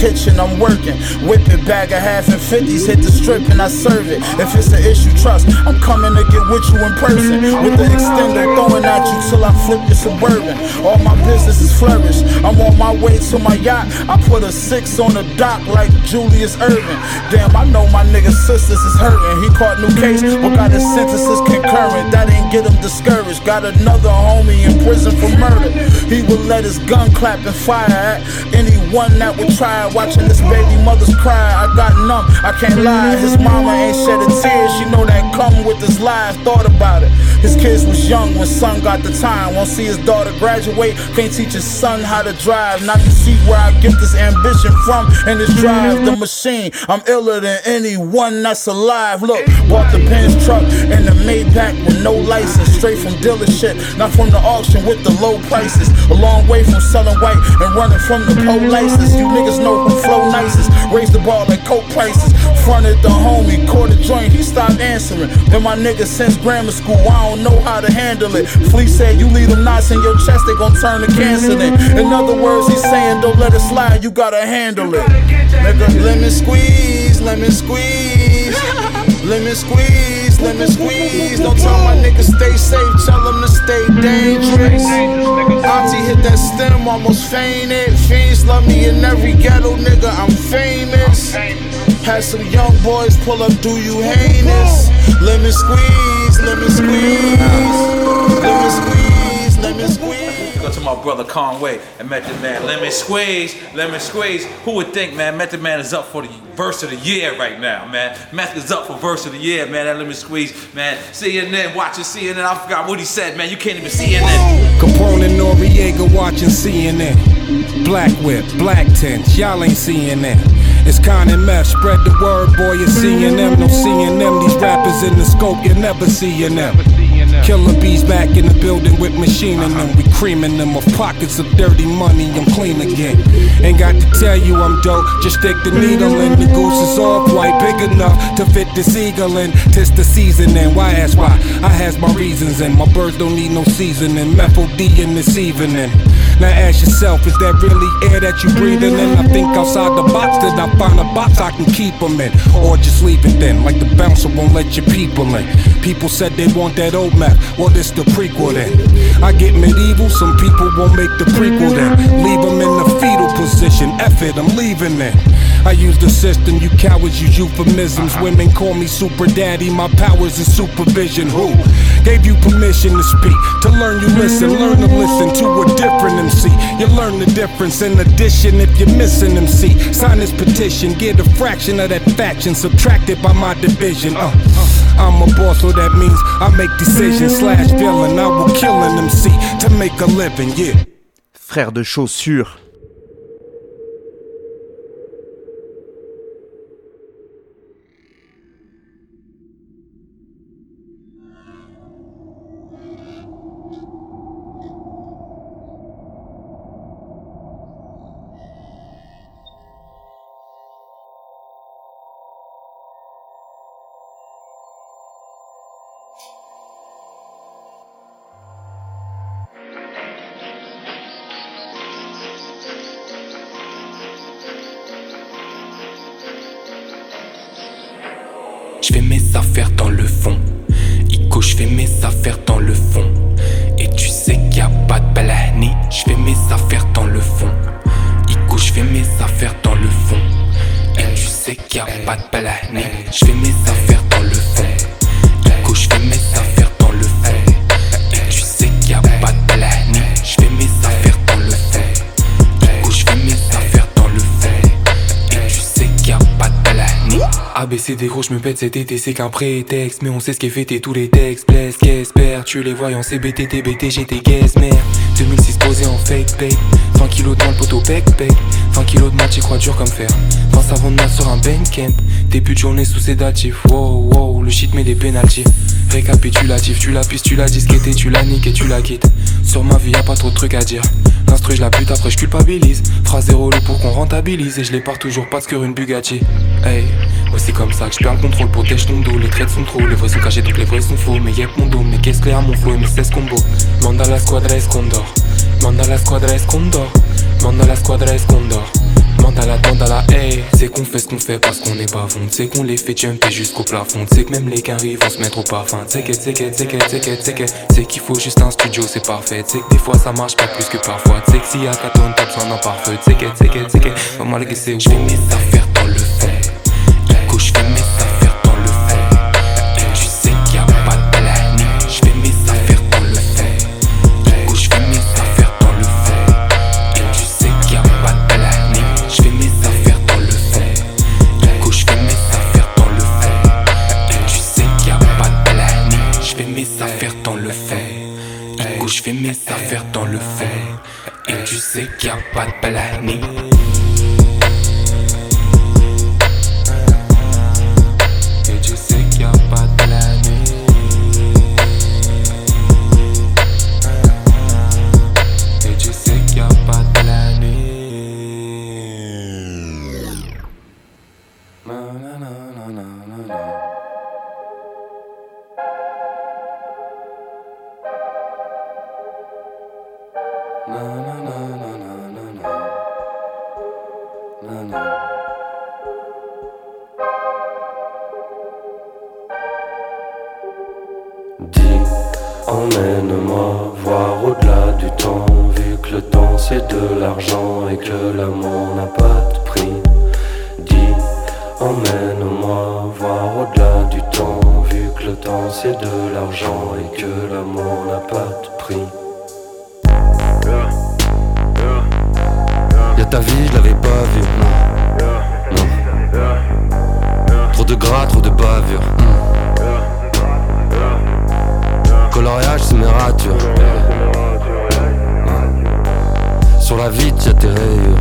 Kitchen, I'm working. Whip it, bag a half and fifties, hit the strip and I serve it. If it's an issue, trust, I'm coming to get with you in person. With the extender throwing at you till I flip your suburban. All my businesses flourish. I'm on my way to my yacht. I put a six on the dock like Julius Irvin. Damn, I know my nigga sisters is hurting. He caught new case, but got his sentences concurrent. That ain't get him discouraged. Got another homie in prison for murder. He would let his gun clap and fire at anyone that would try. Watching this baby mother's cry, I got numb. I can't lie. His mama ain't shed a tear. She know that come with this life. Thought about it. His kids was young when son got the time. Won't see his daughter graduate. Can't teach his son how to drive. Not to see where I get this ambition from and this drive. The machine. I'm iller than anyone that's alive. Look, bought the Benz truck and the Maybach with no license. Straight from dealership, not from the auction with the low prices. A long way from selling white and running from the polices. You niggas know who flow nicest. Raise the bar like coke prices. Fronted the homie, caught a joint, he stopped answering. Been my nigga since grammar school, I don't know how to handle it. Flea said, You leave them knots in your chest, they gon' turn to cancer. In other words, he's saying, Don't let it slide, you gotta handle it. Nigga, lemon squeeze, lemon squeeze. Lemon squeeze, lemon squeeze. Don't tell my niggas stay safe, tell them to stay dangerous. Auntie hit that stem, almost fainted. Fiends love me in every ghetto, nigga, I'm famous. Had some young boys pull up, do you heinous? Lemon squeeze, lemon squeeze. Lemon squeeze, lemon squeeze. Go to my brother Conway and Method Man. Let me Squeeze, let me Squeeze. Who would think, man, Method Man is up for the verse of the year right now, man. Meth is up for verse of the year, man. That let me Squeeze, man. CNN, watching CNN. I forgot what he said, man. You can't even see CNN. Capone and Noriega watching CNN. Black Whip, Black Tents, y'all ain't seeing that. It's Con and Meth, spread the word, boy, you're seeing them. No seeing them, these rappers in the scope, you're never seeing them. Killer bees back in the building with machining them. We creaming them of pockets of dirty money. I'm clean again. Ain't got to tell you I'm dope. Just stick the needle in. The goose is off white, big enough to fit the seagull in. Tis the season and why ask why? I has my reasons and my birds don't need no seasoning. Methyl in this evening. Now ask yourself, is that really air that you breathing in? I think outside the box, then I find a box I can keep them in. Or just leave it then, like the bouncer won't let your people in. People said they want that old map, well this the prequel then. I get medieval, some people won't make the prequel then. Leave them in the fetal position, F it, I'm leaving then. I use the system, you cowards use euphemisms. Women call me super daddy, my powers is supervision. Who gave you permission to speak? To learn you listen, learn to listen to a different MC. You learn the difference in addition if you're missing MC. Sign this petition, get a fraction of that faction subtracted by my division. Uh, I'm a boss, so that means I make decisions slash villain. I will kill an MC to make a living, yeah. Frère de chaussures. Affaires dans le fond. Ico, je fais mes affaires dans le fond. Et tu sais qu'il y a pas de balahni. Je fais mes affaires dans le fond. Ico, je fais mes affaires dans le fond. Et tu sais qu'il y a pas de balahni. Je fais mes affaires dans le fond. Ico, je fais mes ABCD gros je me pète cet été c'est qu'un prétexte. Mais on sait ce qu'est fêté tous les textes Blesse qu'espère tu les voyants CBT TBT j'étais guess mère 2006 posé en fake pay 20 kilos dans le poteau pec pec. 20 kilos de match et croix dur comme fer. 20 savons de sur un camp Début de journée sous sédatif Wow wow le shit met des pénalties Récapitulatif tu la pistes tu la disquette tu la niques et tu la quittes. Sur ma vie y a pas trop de trucs à dire L'instru je la pute après je culpabilise. Phrase zéro le pour qu'on rentabilise Et je les pars toujours parce que une Bugatti. Hey c'est comme ça que je perds le contrôle, protège ton dos Les traits sont trop, les vrais sont cachés donc les vrais sont faux. Mais yep mon dos, mais qu'est-ce clair mon flow et mes 16 combos Manda la squadra escondor Manda la squadra escondor Manda la squadra escondor C'est qu'on fait ce qu'on fait parce qu'on est pas fond. C'est qu'on les fait jumper jusqu'au plafond. C'est que même les carrés vont se mettre au parfum. C'est que c'est que c'est que c'est que c'est que. C'est qu'il faut juste un studio c'est parfait. C'est que des fois ça marche pas plus que parfois. C'est que s'il y a 4 tonnes t'as besoin d'un parfait C'est que c'est que c'est que. Pas mal que c'est Je fais mes affaires dans le fond tu sais qu'il et que l'amour n'a pas de prix. Y'a ta vie, je l'avais pas vue. Non. Non. Trop de gras, trop de bavure. Coloriage, c'est mes ratures. Sur la vitre, y'a tes rayures.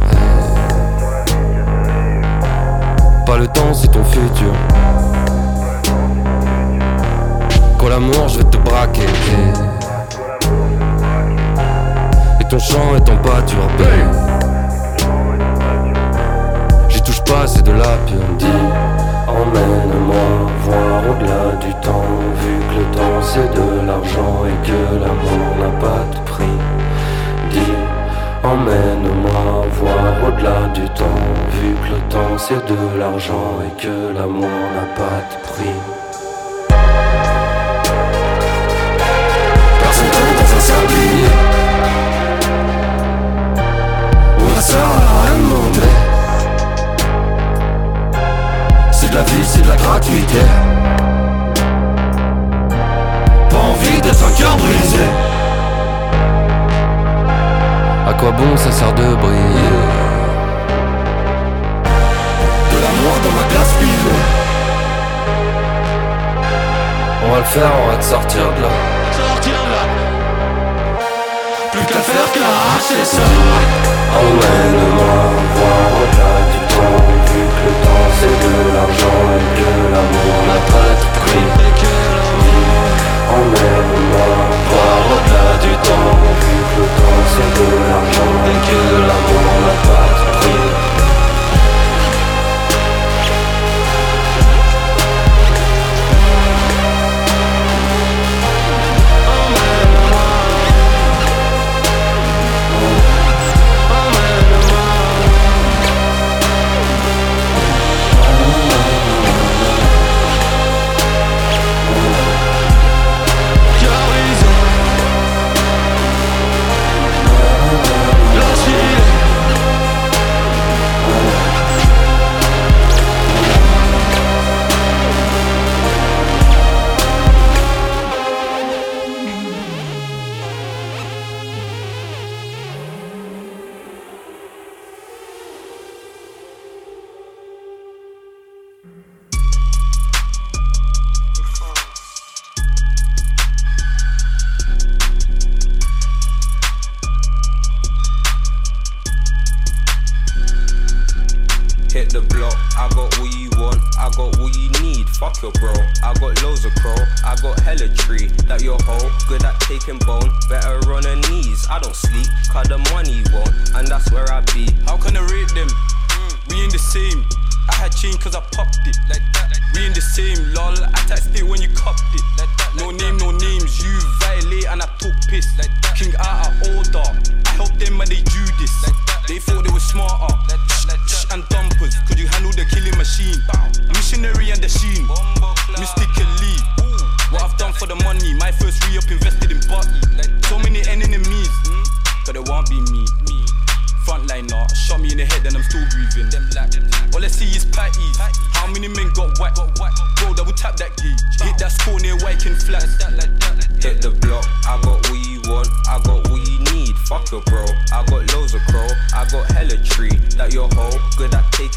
Pas le temps, c'est ton futur. L'amour, je vais te braquer. Et ton chant est en pâture. J'y touche pas, c'est de la. Dis, emmène-moi voir au-delà du temps, vu que le temps c'est de l'argent et que l'amour n'a pas de prix. Dis, emmène-moi voir au-delà du temps, vu que le temps c'est de l'argent et que l'amour n'a pas de prix. On rien. C'est de la vie, c'est de la gratuité. Pas envie d'être un cœur brisé. À quoi bon ça sert de briller? De l'amour dans ma glace privée. On va le faire, on va te sortir de là. Faire arracher ça. Emmène-moi voir au-delà du temps,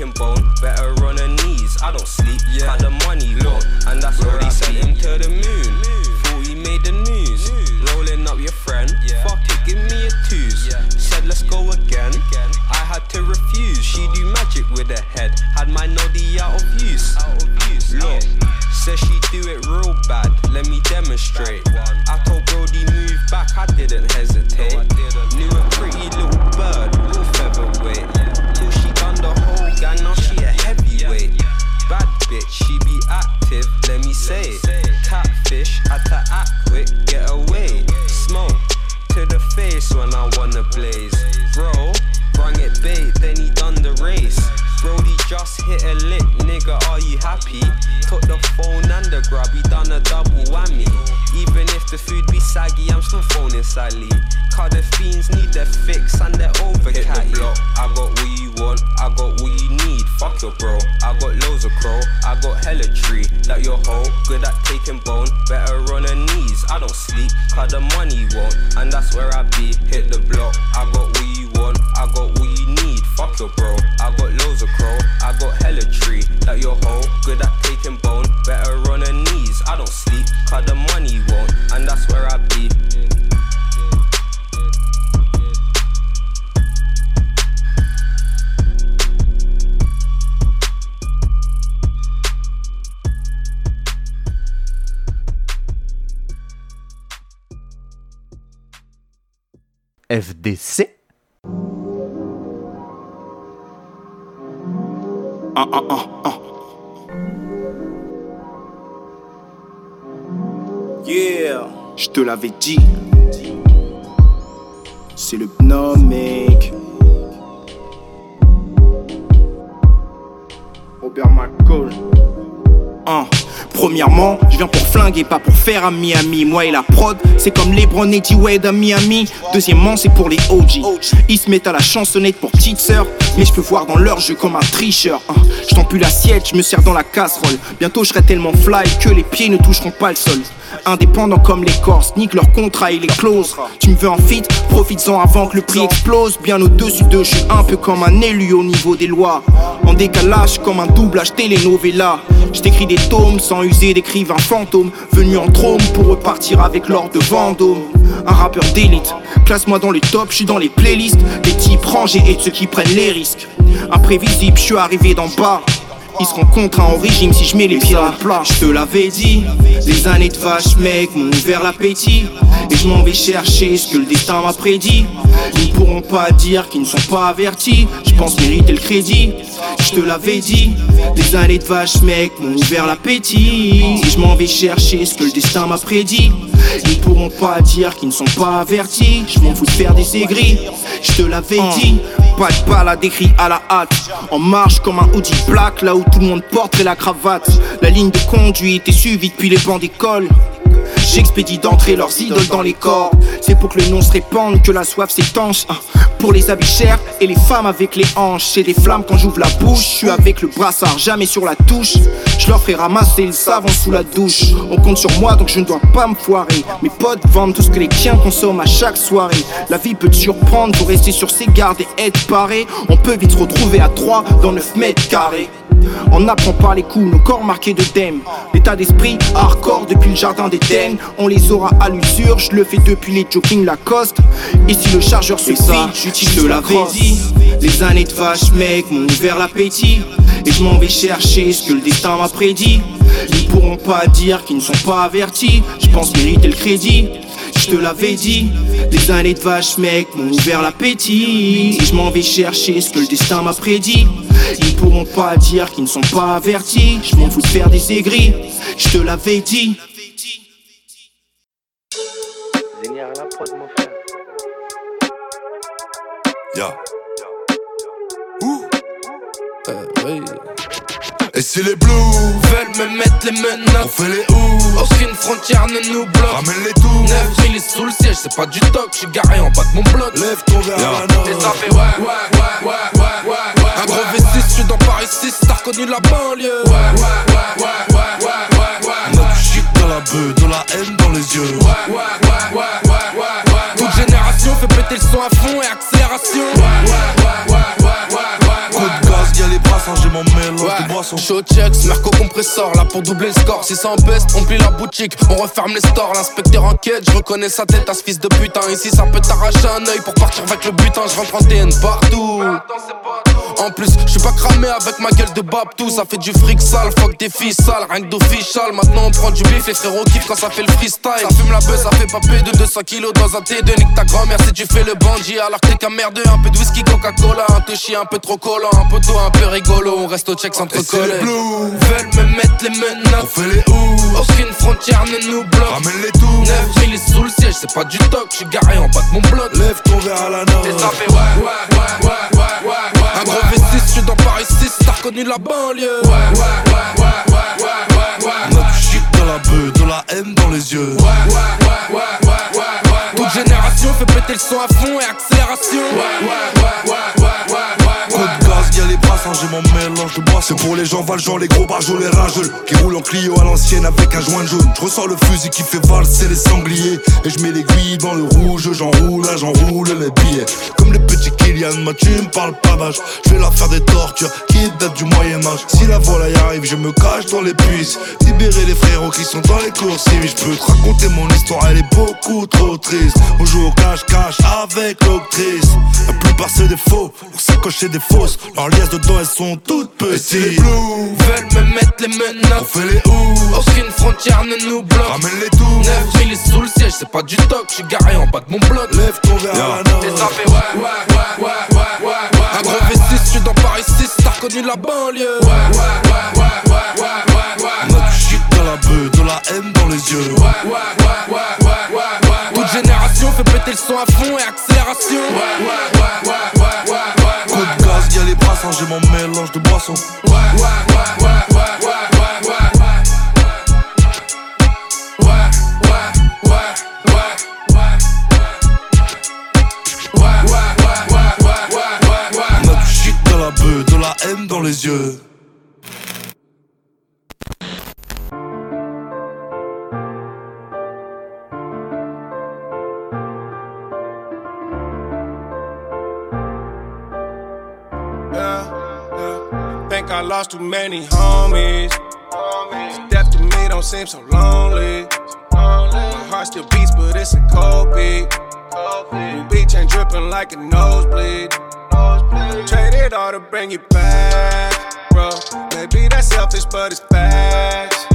taking bone, better on her knees. I don't sleep, yeah. Got hella tree. That your hoe, good at taking bone, better on her knees. I don't sleep, cause the money won't, and that's where I be. Hit the block, I got what you want, I got what you need. Fuck your bro, I got loads of crow, I got hella tree. That your hoe, good at taking bone, better on her knees. I don't sleep, cause the money won't, and that's where I be. FDC. Ah, ah, ah, ah. Yeah, je te l'avais dit. C'est le mec. Robert McCall. Premièrement, je viens pour flinguer, pas pour faire à Miami. Moi et la prod, c'est comme les et Wade à Miami. Deuxièmement, c'est pour les OG. Ils se mettent à la chansonnette pour petite sœur. Mais je peux voir dans leur jeu comme un tricheur. Hein. Je plus l'assiette, je me sers dans la casserole. Bientôt, je serai tellement fly que les pieds ne toucheront pas le sol. Indépendants comme les Corses, nique leur contrat et les clauses. Tu me veux en fit, profites-en avant que le prix explose. Bien au-dessus d'eux, je suis un peu comme un élu au niveau des lois. En décalage, comme un doublage télénovela. Je t'écris des tomes sans user d'écrivains fantômes. Venu en trône pour repartir avec l'or de Vendôme. Un rappeur d'élite, classe-moi dans les tops, je suis dans les playlists. Des types rangés et de ceux qui prennent les risques. Imprévisible, je suis arrivé d'en bas. Ils seront contraints en régime si je mets les pieds le plat. Je te l'avais dit, les années de vache mec m'ont ouvert l'appétit. Et je m'en vais chercher ce que le destin m'a prédit. Ils ne pourront pas dire qu'ils ne sont pas avertis. Je pense mériter le crédit. Je te l'avais dit, les années de vache mec m'ont ouvert l'appétit. Et je m'en vais chercher ce que le destin m'a prédit. Ils ne pourront pas dire qu'ils ne sont pas avertis. Je m'en fous de faire des aigris. Je te l'avais dit, pas de balade écrit à la hâte. En marche comme un Audi black, là où tout le monde porterait la cravate. La ligne de conduite est suivie depuis les bancs d'école. J'expédie d'entrer leurs idoles dans les corps. C'est pour que le nom se répande, que la soif s'étanche. Ah, pour les habits chers et les femmes avec les hanches. C'est des flammes quand j'ouvre la bouche. Je suis avec le brassard, jamais sur la touche. Je leur ferai ramasser le savon sous la douche. On compte sur moi donc je ne dois pas me foirer. Mes potes vendent tout ce que les tiens consomment à chaque soirée. La vie peut te surprendre, pour rester sur ses gardes et être paré. On peut vite se retrouver à 3 dans 9 mètres carrés. On apprend par les coups, nos corps marqués de thème. L'état d'esprit hardcore depuis le jardin d'Éden. On les aura à l'usure, je le fais depuis les jogging Lacoste. Et si le chargeur se vide, j'utilise l'avais dit. Les années de vache mec m'ont ouvert l'appétit. Et je m'en vais chercher ce que le destin m'a prédit. Ils pourront pas dire qu'ils ne sont pas avertis. Je pense mériter le crédit. Je te l'avais dit, les années de vache mec m'ont ouvert l'appétit. Et je m'en vais chercher ce que le destin m'a prédit. Ils pourront pas dire qu'ils ne sont pas avertis. Je m'en fous de faire des aigris, je te l'avais dit. Ouh. Et si les blues veulent me mettre les mains on fait les ou Aucune frontière ne nous bloque. Ramène les tours 9000 sous le siège, c'est pas du toc, j'suis garé en bas de mon bloc. Lève ton verre nord. Et ça fait ouais, ouais, ouais, ouais, ouais, ouais, ouais. Un gros V6, j'suis dans Paris 6, t'as reconnu la banlieue. Ouais, ouais, ouais, ouais, ouais, ouais, ouais. On a du shit dans la beuh, de la haine dans les yeux. Ouais, ouais, ouais, ouais, ouais, ouais, ouais. Toute génération fait péter le son à fond et accélération. Ouais, ouais, ouais, ouais, ouais, ouais. Brassins, j'ai mon mélange de boissons. Show checks, Merco compresseur, là pour doubler le score. Si ça en baisse, on plie la boutique, on referme les stores. L'inspecteur enquête, je reconnais sa tête à ce fils de putain. Ici, ça peut t'arracher un œil pour partir avec le butin. Je rentre en TN partout. En plus, je suis pas cramé avec ma gueule de Babtou. Ça fait du fric sale, fuck des filles sales, rien que d'official. Maintenant, on prend du bif, les frérots kiffent quand ça fait le freestyle. Ça fume la buzz, ça fait pas plus de 200 kilos dans un T2. Nique ta grand-mère si tu fais le bandit. Alors t'es qu'un merdeux, un peu de whisky, Coca-Cola. Un touchy, un peu trop collant, un poteau, un peu rigolo. On reste au check sans te coller. Veulent me mettre les menottes. On fait les ou Aucune frontière ne nous bloque. Ramène les tours 9000 sous le siège, c'est pas du toc, j'suis garé en bas de mon bloc. Lève ton verre à la nord. Ça fait ouais, ouais, ouais, ouais, ouais, ouais. Un gros V6, j'suis dans Paris 6, t'as reconnu la banlieue. Ouais, ouais, ouais, ouais, ouais, ouais, ouais. Du shit dans la beuh, de la haine dans les yeux. Ouais, ouais, ouais, ouais, ouais, ouais. Toute génération fait péter le son à fond et accélération. Ouais, ouais, ouais, ouais, brassins, j'ai mélange de boissons. C'est pour les gens valjean, les gros barjots, les rageux Qui roulent en Clio à l'ancienne avec un joint jaune. Je ressors le fusil qui fait valser les sangliers. Et je mets l'aiguille dans le rouge, j'enroule, j'enroule les billets. Comme les petits Kylian, moi tu me parles pas vache. Je vais leur faire des tortures qui datent du Moyen-Âge. Si la volaille arrive, je me cache dans les puces. Libérer les frérots qui sont dans les coursives. Je peux te raconter mon histoire, elle est beaucoup trop triste. On joue au cache-cache avec l'octrice. La plupart c'est des faux, pour s'accrocher des fausses. Leurs liasses dedans, elles sont toutes petites. les blues veulent me mettre les menottes. On fait les ou Aucune frontière ne nous bloque. Ramène les tours 9000 sous le siège, c'est pas du toc, j'suis garé en bas de mon bloc. Lève ton verre à la ça fait ouais, ouais, ouais, ouais, ouais, ouais. Un gros V6, j'suis dans Paris 6, t'as reconnu la banlieue. Ouais, ouais, ouais, ouais, ouais, ouais, ouais. On a du shit dans la beuh, de la haine dans les yeux. Ouais, ouais, ouais, ouais, ouais, ouais. Toute génération fait péter le son à fond et accélération. Ouais, ouais, ouais, ouais, ouais, ouais. Coup de gaz, y'a les brassins, j'ai mon mélange de boissons. Ouais, ouais, ouais, ouais, ouais, ouais, de la haine dans les yeux. Lost too many homies. Death to me don't seem so lonely. My heart still beats, but it's a cold beat. New beach ain't dripping like a nosebleed. Traded all to bring you back, bro. Maybe that's selfish, but it's facts.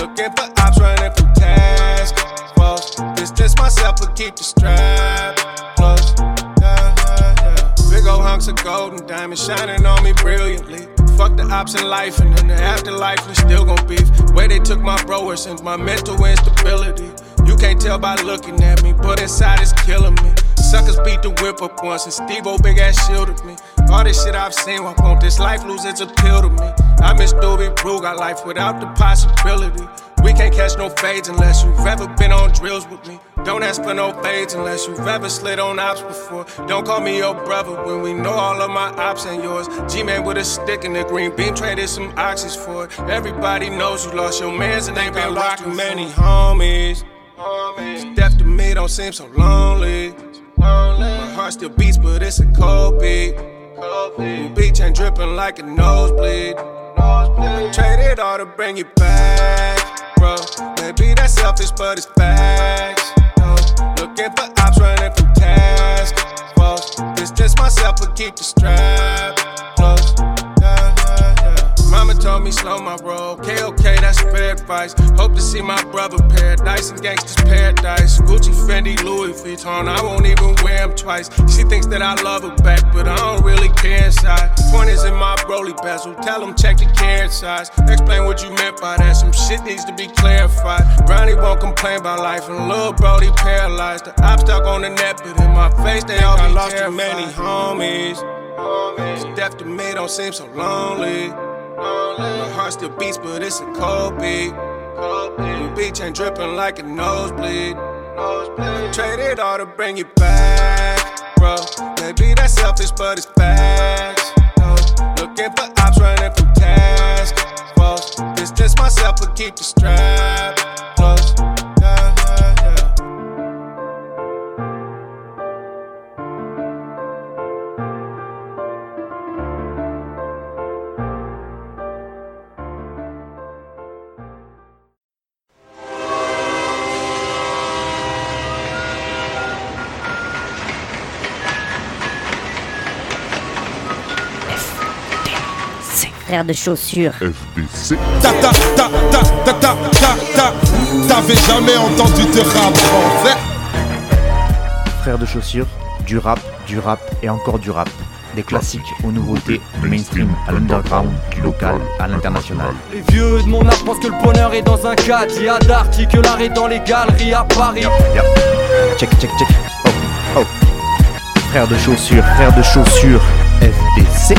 Looking for ops running from tasks. False. Distance myself, but keep the strap close. Yeah, yeah, yeah. Big old hunks of gold and diamonds shining on me brilliantly. Fuck the ops in life and in the afterlife, we still gon' beef. Way they took my bro since my mental instability. You can't tell by looking at me, but inside it's killing me. Suckers beat the whip up once and Steve O big ass shielded me. All this shit I've seen, why won't this life lose its appeal to me? I miss Doobie Brew, got life without the possibility. We can't catch no fades unless you've ever been on drills with me. Don't ask for no fades unless you've ever slid on ops before. Don't call me your brother when we know all of my ops and yours. G Man with a stick and the green bean traded some oxys for it. Everybody knows you lost your mans and ain't been rocking many homies. homies. Death to me don't seem so lonely. My heart still beats, but it's a cold beat. New beach ain't dripping like a nosebleed. Traded all to bring you back, Maybe that's selfish, but it's facts. Looking for ops running from tasks. False. It's just myself, but keep the strap close. Yeah, yeah, twice. Hope to see my brother paradise and gangsters paradise. Gucci, Fendi, Louis Vuitton, I won't even wear them twice. She thinks that I love her back, but I don't really care inside. Point is in my broly bezel, tell them check the carrot size. Explain what you meant by that, some shit needs to be clarified. Brownie won't complain about life, and little Brody paralyzed. The op stuck on the net, but in my face they all be lost too many homies. Death to me don't seem so lonely. My heart still beats, but it's a cold beat. The beach ain't dripping like a nosebleed. Trade it all to bring you back, bro. Maybe that's selfish, but it's facts. Looking for ops running from task force. Distance myself, but keep the strap close. Frère de chaussures. FDC. Ta ta ta ta ta ta ta ta. T'avais jamais entendu de rap français Frères de chaussures, du rap, du rap et encore du rap. Des classiques aux nouveautés, du mainstream à l'underground, du local à l'international. Les vieux de mon art pensent que le bonheur est dans un cadre. Il y a que l'art est dans les galeries à Paris. Check, check, check. Oh, oh. Frères de chaussures, frères de chaussures, FDC.